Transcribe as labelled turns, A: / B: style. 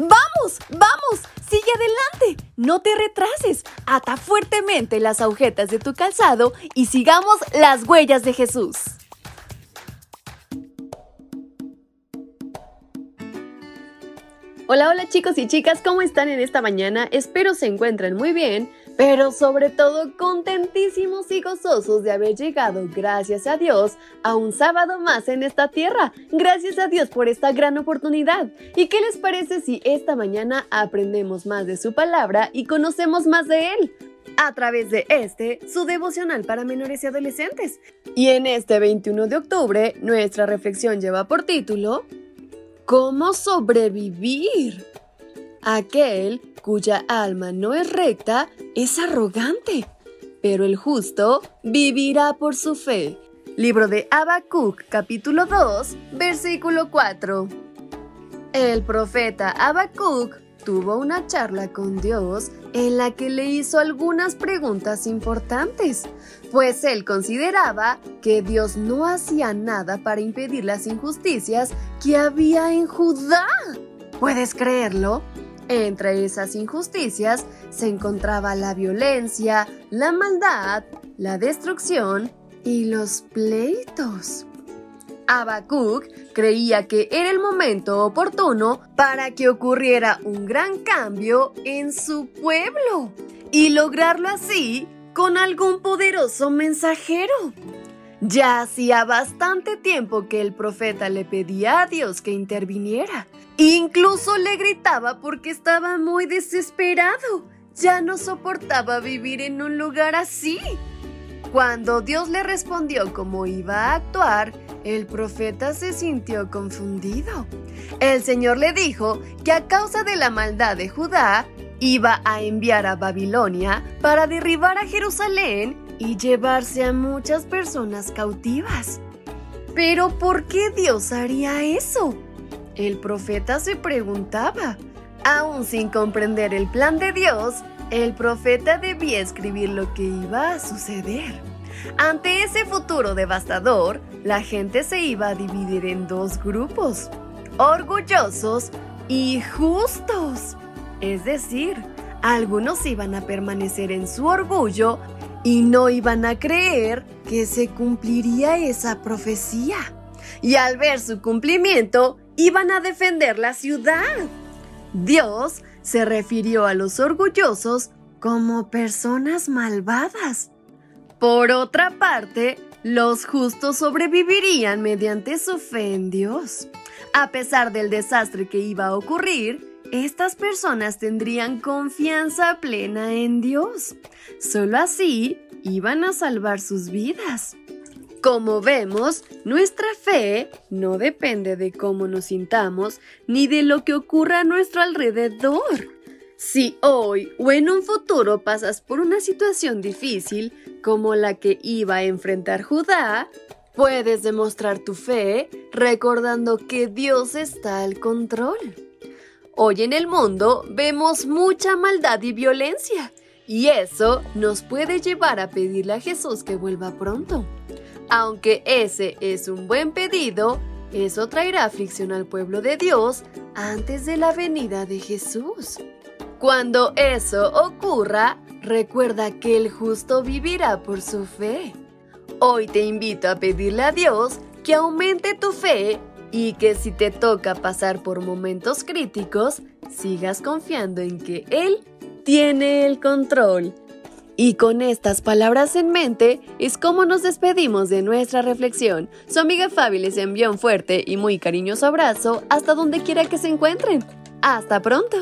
A: ¡Vamos! ¡Vamos! ¡Sigue adelante! No te retrases. Ata fuertemente las agujetas de tu calzado y sigamos las huellas de Jesús. Hola, hola chicos y chicas, ¿cómo están en esta mañana? Espero se encuentren muy bien, pero sobre todo contentísimos y gozosos de haber llegado, gracias a Dios, a un sábado más en esta tierra. Gracias a Dios por esta gran oportunidad. ¿Y qué les parece si esta mañana aprendemos más de su palabra y conocemos más de Él? a través de este, su devocional para menores y adolescentes. Y en este 21 de octubre, nuestra reflexión lleva por título ¿Cómo sobrevivir? Aquel cuya alma no es recta es arrogante, pero el justo vivirá por su fe. Libro de Habacuc, capítulo 2, versículo 4. El profeta Habacuc tuvo una charla con Dios en la que le hizo algunas preguntas importantes, pues él consideraba que Dios no hacía nada para impedir las injusticias que había en Judá. ¿Puedes creerlo? Entre esas injusticias se encontraba la violencia, la maldad, la destrucción y los pleitos. Habacuc creía que era el momento oportuno para que ocurriera un gran cambio en su pueblo y lograrlo así con algún poderoso mensajero. Ya hacía bastante tiempo que el profeta le pedía a Dios que interviniera. Incluso le gritaba porque estaba muy desesperado. Ya no soportaba vivir en un lugar así. Cuando Dios le respondió cómo iba a actuar, el profeta se sintió confundido. El Señor le dijo que a causa de la maldad de Judá, iba a enviar a Babilonia para derribar a Jerusalén y llevarse a muchas personas cautivas. Pero ¿por qué Dios haría eso? El profeta se preguntaba. Aún sin comprender el plan de Dios, el profeta debía escribir lo que iba a suceder. Ante ese futuro devastador, la gente se iba a dividir en dos grupos, orgullosos y justos. Es decir, algunos iban a permanecer en su orgullo y no iban a creer que se cumpliría esa profecía. Y al ver su cumplimiento, iban a defender la ciudad. Dios se refirió a los orgullosos como personas malvadas por otra parte, los justos sobrevivirían mediante su fe en Dios. A pesar del desastre que iba a ocurrir, estas personas tendrían confianza plena en Dios. Solo así iban a salvar sus vidas. Como vemos, nuestra fe no depende de cómo nos sintamos ni de lo que ocurra a nuestro alrededor. Si hoy o en un futuro pasas por una situación difícil como la que iba a enfrentar Judá, puedes demostrar tu fe recordando que Dios está al control. Hoy en el mundo vemos mucha maldad y violencia, y eso nos puede llevar a pedirle a Jesús que vuelva pronto. Aunque ese es un buen pedido, eso traerá aflicción al pueblo de Dios antes de la venida de Jesús. Cuando eso ocurra, recuerda que el justo vivirá por su fe. Hoy te invito a pedirle a Dios que aumente tu fe y que si te toca pasar por momentos críticos, sigas confiando en que Él tiene el control. Y con estas palabras en mente es como nos despedimos de nuestra reflexión. Su amiga Fabi les envió un fuerte y muy cariñoso abrazo hasta donde quiera que se encuentren. ¡Hasta pronto!